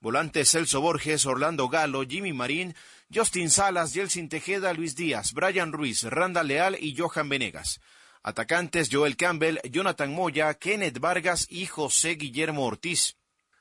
Volantes Celso Borges, Orlando Galo, Jimmy Marín, Justin Salas, Yeltsin Tejeda, Luis Díaz, Brian Ruiz, Randa Leal y Johan Venegas. Atacantes Joel Campbell, Jonathan Moya, Kenneth Vargas y José Guillermo Ortiz.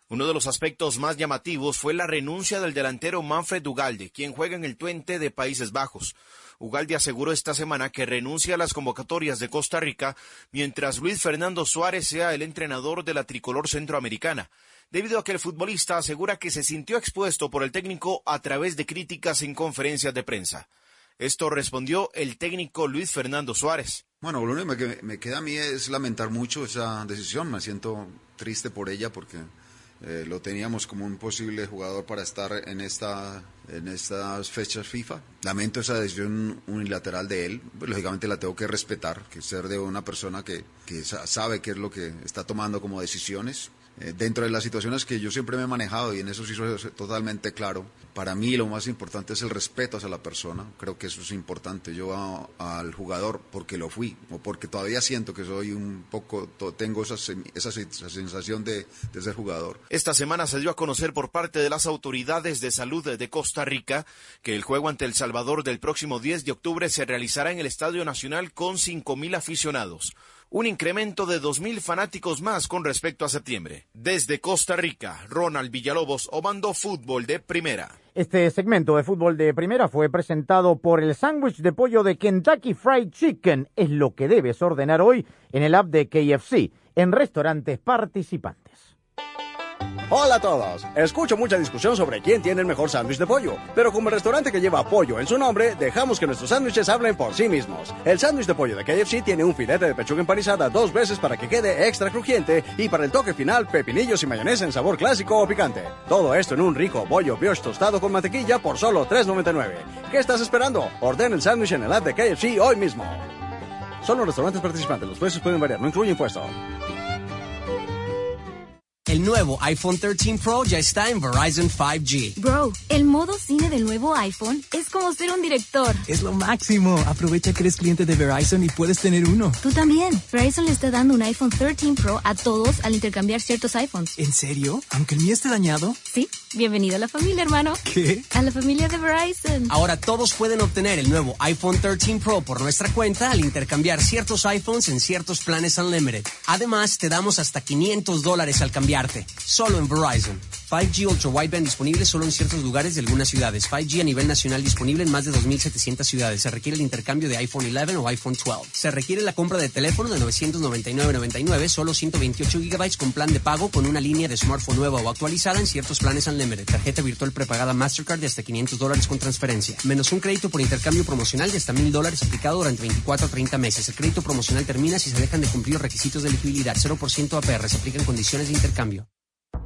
Uno de los aspectos más llamativos fue la renuncia del delantero Manfred Ugalde, quien juega en el Twente de Países Bajos. Ugalde aseguró esta semana que renuncia a las convocatorias de Costa Rica, mientras Luis Fernando Suárez sea el entrenador de la tricolor centroamericana, debido a que el futbolista asegura que se sintió expuesto por el técnico a través de críticas en conferencias de prensa. Esto respondió el técnico Luis Fernando Suárez. Bueno, lo único que me queda a mí es lamentar mucho esa decisión. Me siento triste por ella porque eh, lo teníamos como un posible jugador para estar en, esta, en estas fechas FIFA. Lamento esa decisión unilateral de él. Pues, lógicamente la tengo que respetar, que ser de una persona que, que sabe qué es lo que está tomando como decisiones. Eh, dentro de las situaciones que yo siempre me he manejado y en eso sí soy totalmente claro, para mí lo más importante es el respeto hacia la persona, creo que eso es importante, yo al jugador porque lo fui o porque todavía siento que soy un poco, tengo esa, esa, sensación de, de ser jugador. Esta semana se dio a conocer por parte de las autoridades de salud de Costa Rica que el juego ante El Salvador del próximo 10 de octubre se realizará en el Estadio Nacional con 5.000 aficionados un incremento de 2.000 fanáticos más con respecto a septiembre. Desde Costa Rica, Ronald Villalobos, Obando Fútbol de Primera. Este segmento de fútbol de primera fue presentado por el sándwich de pollo de Kentucky Fried Chicken. Es lo que debes ordenar hoy en el app de KFC, en restaurantes participantes. Hola a todos. Escucho mucha discusión sobre quién tiene el mejor sándwich de pollo, pero como el restaurante que lleva pollo en su nombre, dejamos que nuestros sándwiches hablen por sí mismos. El sándwich de pollo de KFC tiene un filete de pechuga empanizada dos veces para que quede extra crujiente y para el toque final pepinillos y mayonesa en sabor clásico o picante. Todo esto en un rico pollo brioche tostado con mantequilla por solo $3.99. ¿Qué estás esperando? Orden el sándwich en el app de KFC hoy mismo. Solo restaurantes participantes, los precios pueden variar, no incluye impuesto. El nuevo iPhone 13 Pro ya está en Verizon 5G. Bro, el modo cine del nuevo iPhone es como ser un director. Es lo máximo. Aprovecha que eres cliente de Verizon y puedes tener uno. Tú también. Verizon le está dando un iPhone 13 Pro a todos al intercambiar ciertos iPhones. ¿En serio? ¿Aunque el mío esté dañado? Sí. Bienvenido a la familia, hermano. ¿Qué? A la familia de Verizon. Ahora todos pueden obtener el nuevo iPhone 13 Pro por nuestra cuenta al intercambiar ciertos iPhones en ciertos planes Unlimited. Además, te damos hasta 500 dólares al cambiar Solo en Verizon. 5G Ultra Wideband disponible solo en ciertos lugares de algunas ciudades. 5G a nivel nacional disponible en más de 2.700 ciudades. Se requiere el intercambio de iPhone 11 o iPhone 12. Se requiere la compra de teléfono de 999.99, solo 128 GB con plan de pago con una línea de smartphone nueva o actualizada en ciertos planes Unlimited. Tarjeta virtual prepagada Mastercard de hasta 500 dólares con transferencia. Menos un crédito por intercambio promocional de hasta 1.000 dólares aplicado durante 24 a 30 meses. El crédito promocional termina si se dejan de cumplir los requisitos de elegibilidad. 0% APR. Se aplican condiciones de intercambio.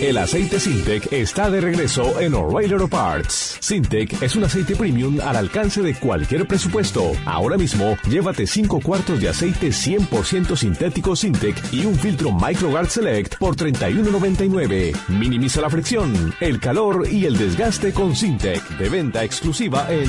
El aceite Sintec está de regreso en O'Reilly Auto Parts. Sintec es un aceite premium al alcance de cualquier presupuesto. Ahora mismo, llévate 5 cuartos de aceite 100% sintético Sintec y un filtro MicroGuard Select por $31.99. Minimiza la fricción, el calor y el desgaste con Sintec. De venta exclusiva en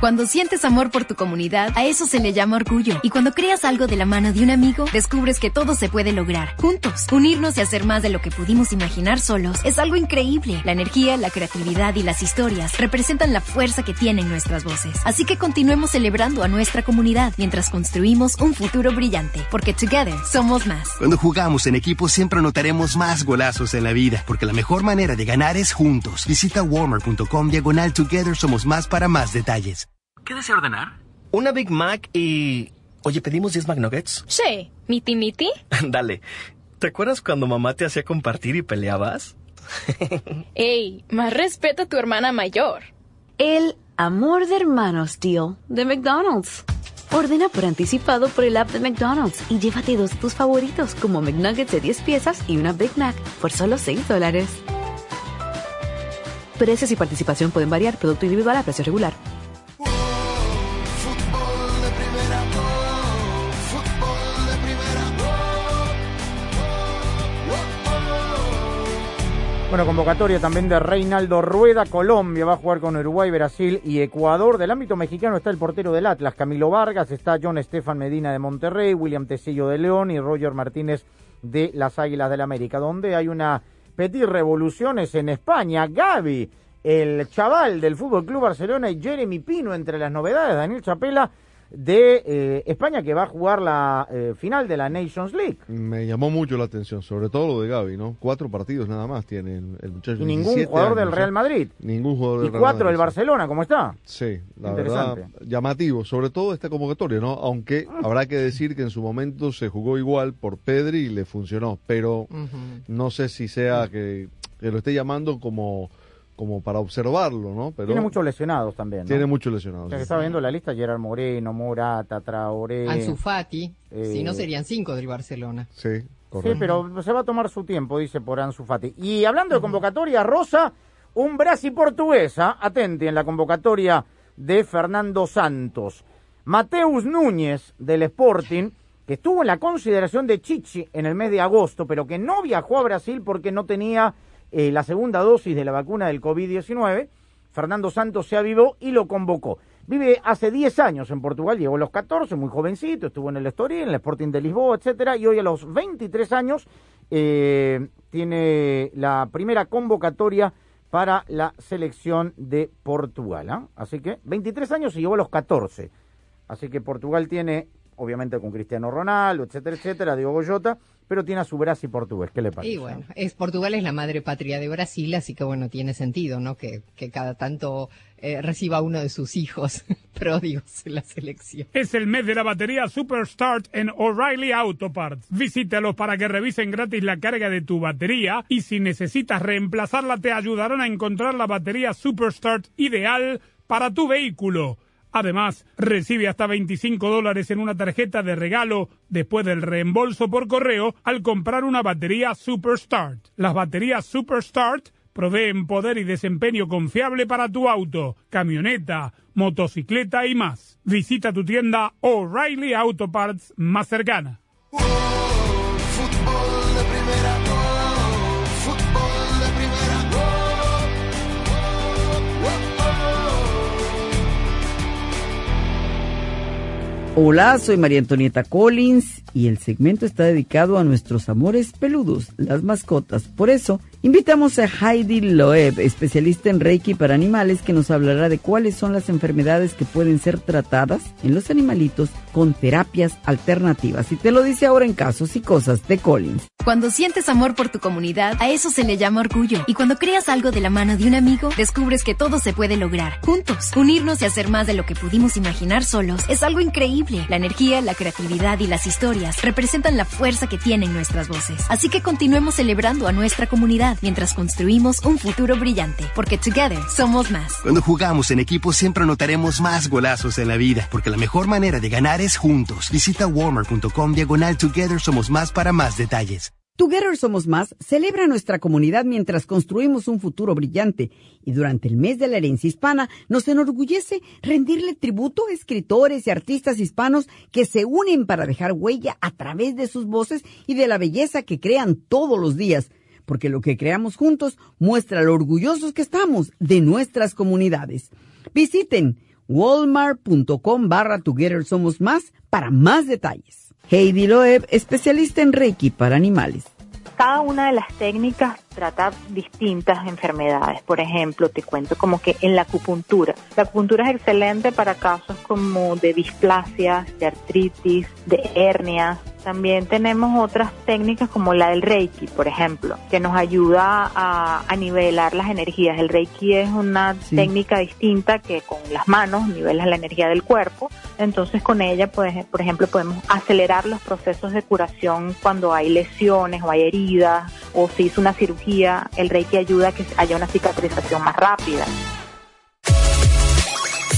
Cuando sientes amor por tu comunidad, a eso se le llama orgullo. Y cuando creas algo de la mano de un amigo, descubres que todo se puede lograr. Juntos, unirnos y hacer más de lo que pudimos imaginar solos es algo increíble. La energía, la creatividad y las historias representan la fuerza que tienen nuestras voces. Así que continuemos celebrando a nuestra comunidad mientras construimos un futuro brillante. Porque together somos más. Cuando jugamos en equipo siempre anotaremos más golazos en la vida, porque la mejor manera de ganar es juntos. Visita warmer.com diagonal Together Somos Más para más detalles. ¿Qué desea ordenar? Una Big Mac y... Oye, ¿pedimos 10 McNuggets? Sí, miti miti. Dale. ¿Te acuerdas cuando mamá te hacía compartir y peleabas? Ey, más respeto a tu hermana mayor. El amor de hermanos deal de McDonald's. Ordena por anticipado por el app de McDonald's y llévate dos de tus favoritos como McNuggets de 10 piezas y una Big Mac por solo 6 dólares. Precios y participación pueden variar. Producto individual a precio regular. Bueno, convocatoria también de Reinaldo Rueda, Colombia va a jugar con Uruguay, Brasil y Ecuador. Del ámbito mexicano está el portero del Atlas, Camilo Vargas, está John Estefan Medina de Monterrey, William Tecillo de León y Roger Martínez de las Águilas del América, donde hay una petit revoluciones en España. Gaby, el chaval del Fútbol Club Barcelona y Jeremy Pino entre las novedades, Daniel Chapela de eh, España que va a jugar la eh, final de la Nations League. Me llamó mucho la atención, sobre todo lo de Gaby, ¿no? Cuatro partidos nada más tiene el, el muchacho. Y ningún 17 jugador del Real. Madrid. Ningún jugador del Y Real cuatro Madrid, del sí. Barcelona, ¿cómo está? Sí, la Interesante. verdad, llamativo, sobre todo esta convocatoria, ¿no? Aunque habrá que decir que en su momento se jugó igual por Pedri y le funcionó, pero no sé si sea que, que lo esté llamando como, como para observarlo, ¿no? Pero Tiene muchos lesionados también. ¿no? tiene muchos lesionados. O sea, que estaba viendo la lista, Gerard Moreno, Morata, Traoré. Ansu Fati, eh, si no serían cinco del Barcelona. Sí, Sí, pero se va a tomar su tiempo, dice por Ansu Fati. Y hablando de convocatoria, Rosa, un Brasil portuguesa, atente en la convocatoria de Fernando Santos. Mateus Núñez del Sporting, que estuvo en la consideración de Chichi en el mes de agosto, pero que no viajó a Brasil porque no tenía eh, la segunda dosis de la vacuna del COVID-19. Fernando Santos se avivó y lo convocó. Vive hace 10 años en Portugal, llegó a los 14, muy jovencito, estuvo en el Estoril, en el Sporting de Lisboa, etcétera, y hoy a los 23 años eh, tiene la primera convocatoria para la selección de Portugal. ¿ah? Así que 23 años y llegó a los 14. Así que Portugal tiene, obviamente con Cristiano Ronaldo, etcétera, etcétera, Diego Goyota, pero tiene a su Brasil portugués. ¿Qué le parece? Y bueno, es, Portugal es la madre patria de Brasil, así que bueno, tiene sentido, ¿no? Que, que cada tanto eh, reciba uno de sus hijos pródigos en la selección. Es el mes de la batería Superstart en O'Reilly Auto Parts. Visítalos para que revisen gratis la carga de tu batería y si necesitas reemplazarla te ayudarán a encontrar la batería Superstart ideal para tu vehículo. Además, recibe hasta 25 dólares en una tarjeta de regalo después del reembolso por correo al comprar una batería Superstart. Las baterías Superstart proveen poder y desempeño confiable para tu auto, camioneta, motocicleta y más. Visita tu tienda O'Reilly Auto Parts más cercana. Hola, soy María Antonieta Collins y el segmento está dedicado a nuestros amores peludos, las mascotas. Por eso, invitamos a Heidi Loeb, especialista en Reiki para animales, que nos hablará de cuáles son las enfermedades que pueden ser tratadas en los animalitos con terapias alternativas. Y te lo dice ahora en casos y cosas de Collins. Cuando sientes amor por tu comunidad, a eso se le llama orgullo. Y cuando creas algo de la mano de un amigo, descubres que todo se puede lograr. Juntos, unirnos y hacer más de lo que pudimos imaginar solos es algo increíble. La energía, la creatividad y las historias representan la fuerza que tienen nuestras voces. Así que continuemos celebrando a nuestra comunidad mientras construimos un futuro brillante. Porque together somos más. Cuando jugamos en equipo siempre anotaremos más golazos en la vida, porque la mejor manera de ganar es juntos. Visita warmer.com diagonal Together Somos Más para más detalles. Together Somos Más celebra nuestra comunidad mientras construimos un futuro brillante y durante el mes de la herencia hispana nos enorgullece rendirle tributo a escritores y artistas hispanos que se unen para dejar huella a través de sus voces y de la belleza que crean todos los días, porque lo que creamos juntos muestra lo orgullosos que estamos de nuestras comunidades. Visiten walmart.com barra Together Somos Más para más detalles. Heidi Loeb, especialista en Reiki para animales. Cada una de las técnicas trata distintas enfermedades. Por ejemplo, te cuento como que en la acupuntura. La acupuntura es excelente para casos como de displasias, de artritis, de hernias, también tenemos otras técnicas como la del Reiki, por ejemplo, que nos ayuda a, nivelar las energías. El Reiki es una técnica distinta que con las manos nivelas la energía del cuerpo. Entonces con ella, pues, por ejemplo, podemos acelerar los procesos de curación cuando hay lesiones o hay heridas o se hizo una cirugía. El Reiki ayuda a que haya una cicatrización más rápida.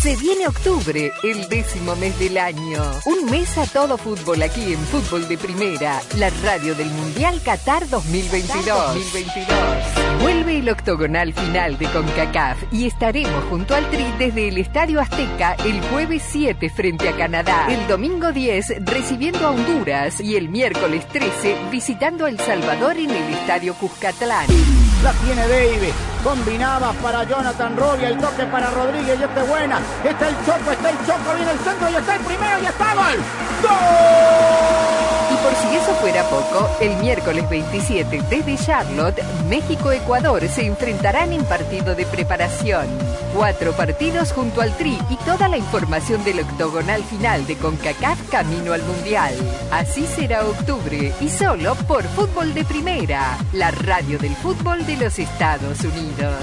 Se viene octubre, el décimo mes del año. Un mes a todo fútbol aquí en Fútbol de Primera, la radio del Mundial Qatar 2022. 2022. Vuelve el octogonal final de CONCACAF y estaremos junto al Tri desde el Estadio Azteca el jueves 7 frente a Canadá, el domingo 10 recibiendo a Honduras y el miércoles 13 visitando a El Salvador en el Estadio Cuscatlán. La tiene David, combinaba para Jonathan Robbie, el toque para Rodríguez y este buena. Está el Choco, está el Choco, viene el centro y está el primero y está gol. ¡Gol! Por si eso fuera poco, el miércoles 27 desde Charlotte, México-Ecuador se enfrentarán en partido de preparación. Cuatro partidos junto al Tri y toda la información del octogonal final de CONCACAF camino al Mundial. Así será octubre y solo por Fútbol de Primera, la radio del fútbol de los Estados Unidos.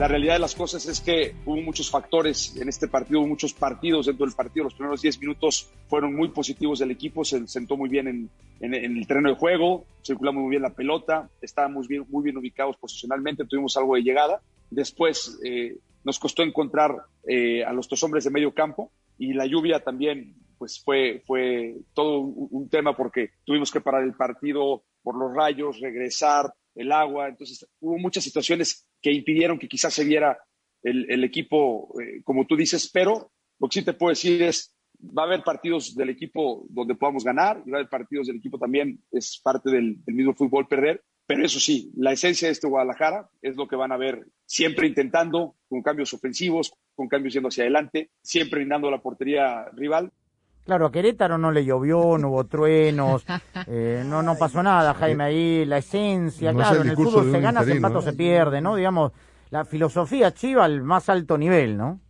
La realidad de las cosas es que hubo muchos factores en este partido, hubo muchos partidos dentro del partido. Los primeros 10 minutos fueron muy positivos del equipo, se sentó muy bien en, el terreno de juego, circulamos muy bien la pelota, estábamos muy bien ubicados posicionalmente, tuvimos algo de llegada. Después eh, nos costó encontrar eh, a los dos hombres de medio campo y la lluvia también pues fue, fue todo un tema porque tuvimos que parar el partido por los rayos, regresar, el agua, entonces hubo muchas situaciones que impidieron que quizás se viera el, equipo, eh, como tú dices, pero lo que sí te puedo decir es, va a haber partidos del equipo donde podamos ganar y va a haber partidos del equipo también, es parte del, mismo fútbol perder, pero eso sí, la esencia de este Guadalajara es lo que van a ver siempre intentando, con cambios ofensivos, con cambios yendo hacia adelante, siempre brindando la portería rival Claro, a Querétaro no le llovió, no hubo truenos, eh, no, no pasó nada, Jaime, ahí la esencia, claro, en el fútbol se gana, se empata o se pierde, ¿no? Digamos, la filosofía chiva al más alto nivel, ¿no?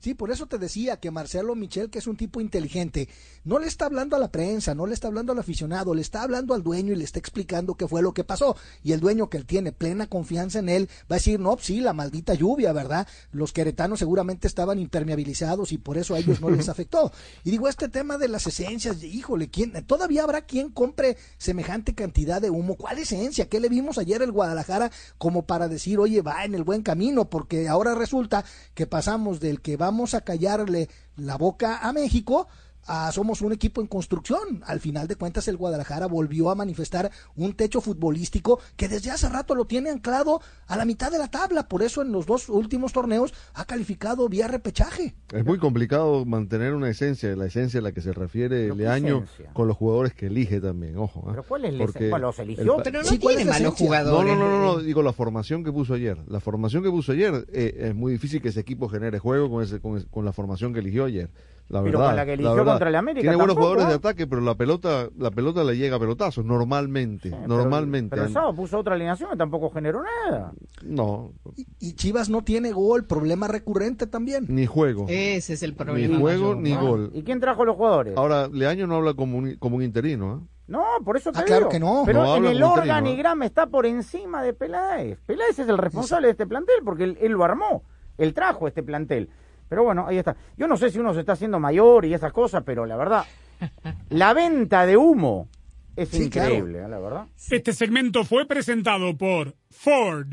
Sí, por eso te decía que Marcelo Michel, que es un tipo inteligente, no le está hablando a la prensa, no le está hablando al aficionado, le está hablando al dueño y le está explicando qué fue lo que pasó. Y el dueño que él tiene plena confianza en él va a decir, no, sí, la maldita lluvia, ¿verdad? Los queretanos seguramente estaban impermeabilizados y por eso a ellos no les afectó. Y digo, este tema de las esencias, híjole, ¿quién, todavía habrá quien compre semejante cantidad de humo. ¿Cuál esencia? ¿Qué le vimos ayer el Guadalajara como para decir, oye, va en el buen camino? Porque ahora resulta que pasamos del que va vamos a callarle la boca a México a somos un equipo en construcción. Al final de cuentas, el Guadalajara volvió a manifestar un techo futbolístico que desde hace rato lo tiene anclado a la mitad de la tabla. Por eso en los dos últimos torneos ha calificado vía repechaje. Es muy complicado mantener una esencia, la esencia a la que se refiere ¿Pero qué Leaño esencia? con los jugadores que elige también, ojo. ¿ah? ¿Pero cuál es la Porque esencia? ¿Los eligió? el- Pero no Sí, ¿cuál tiene malos? No, jugadores. no, no, no, no, digo la formación que puso ayer. La formación que puso ayer eh, es muy difícil que ese equipo genere juego con, ese, con, ese- con la formación que eligió ayer. La Pero verdad, con la que eligió contra el América Tiene buenos tampoco, jugadores de ¿ah? ataque, pero la pelota, la pelota le llega a pelotazos, normalmente. Pero- normalmente. Pero el sábado puso otra alineación que tampoco generó nada. No, Y Chivas no tiene gol, problema recurrente también. ni juego. Ese es el problema. Ni juego mayor, ni ¿no? gol. ¿Y quién trajo los jugadores? Ahora, Leaño no habla como un, como un interino. ¿ah? No, por eso te Ah, claro digo. que no. Pero No en el interino, ¿eh? organigrama está por encima de Peláez. Peláez es el responsable de este plantel porque él, él lo armó. Él trajo este plantel. Pero bueno, ahí está. Yo no sé si uno se está haciendo mayor y esas cosas, pero la verdad, la venta de humo es Sí, increíble, ¿eh? la verdad. Este segmento fue presentado por Ford.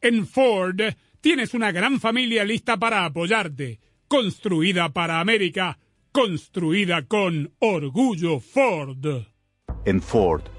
En Ford tienes una gran familia lista para apoyarte. Construida para América. Construida con orgullo Ford. En Ford,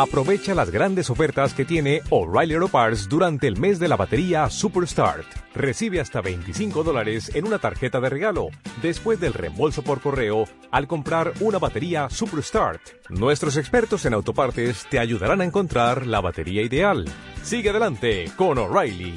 Aprovecha las grandes ofertas que tiene O'Reilly Auto Parts durante el mes de la batería Superstart. Recibe hasta 25 dólares en una tarjeta de regalo después del reembolso por correo al comprar una batería Superstart. Nuestros expertos en autopartes te ayudarán a encontrar la batería ideal. Sigue adelante con O'Reilly.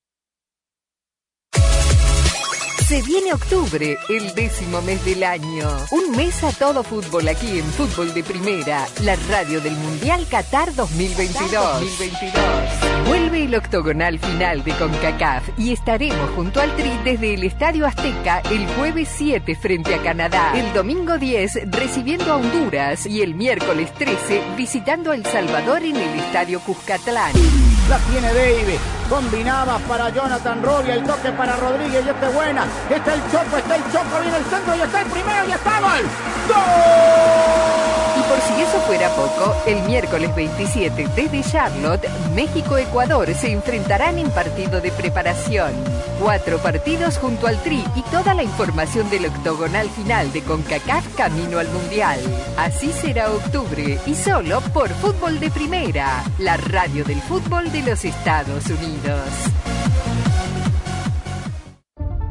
Se viene octubre, el décimo mes del año. Un mes a todo fútbol aquí en Fútbol de Primera, la radio del Mundial Qatar 2022. 2022. Vuelve el octogonal final de CONCACAF y estaremos junto al Tri desde el Estadio Azteca el jueves 7 frente a Canadá, el domingo 10 recibiendo a Honduras y el miércoles 13 visitando a El Salvador en el Estadio Cuscatlán. La tiene David. Combinaba para Jonathan Robbia. El toque para Rodríguez. Y esta es buena. Está el Choco. Está el Choco. Viene el centro. Y está el primero. Y está gol. Y por si eso fuera poco, el miércoles 27 desde Charlotte, México-Ecuador se enfrentarán en partido de preparación. Cuatro partidos junto al Tri y toda la información del octogonal final de CONCACAF camino al Mundial. Así será octubre y solo por Fútbol de Primera, la radio del fútbol de los Estados Unidos.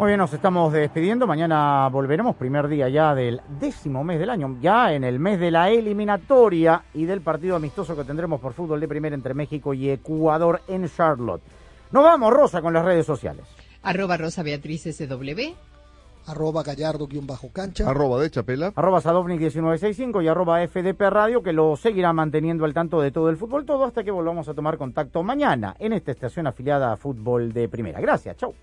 Muy bien, nos estamos despidiendo. Mañana volveremos, primer día ya del décimo mes del año, ya en el mes de la eliminatoria y del partido amistoso que tendremos por fútbol de primera entre México y Ecuador en Charlotte. Nos vamos, Rosa, con las redes sociales. Arroba Rosa Beatriz SW. Arroba Gallardo-cancha. Arroba de Chapela. Arroba Sadovnik1965 y arroba FDP Radio, que lo seguirá manteniendo al tanto de todo el fútbol, todo hasta que volvamos a tomar contacto mañana en esta estación afiliada a Fútbol de Primera. Gracias, chau.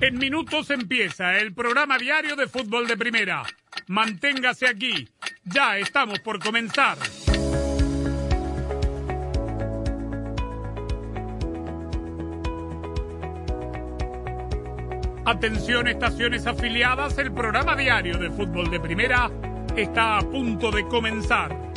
En minutos empieza el programa diario de fútbol de primera. Manténgase aquí. Ya estamos por comenzar. Atención estaciones afiliadas, el programa diario de fútbol de primera está a punto de comenzar.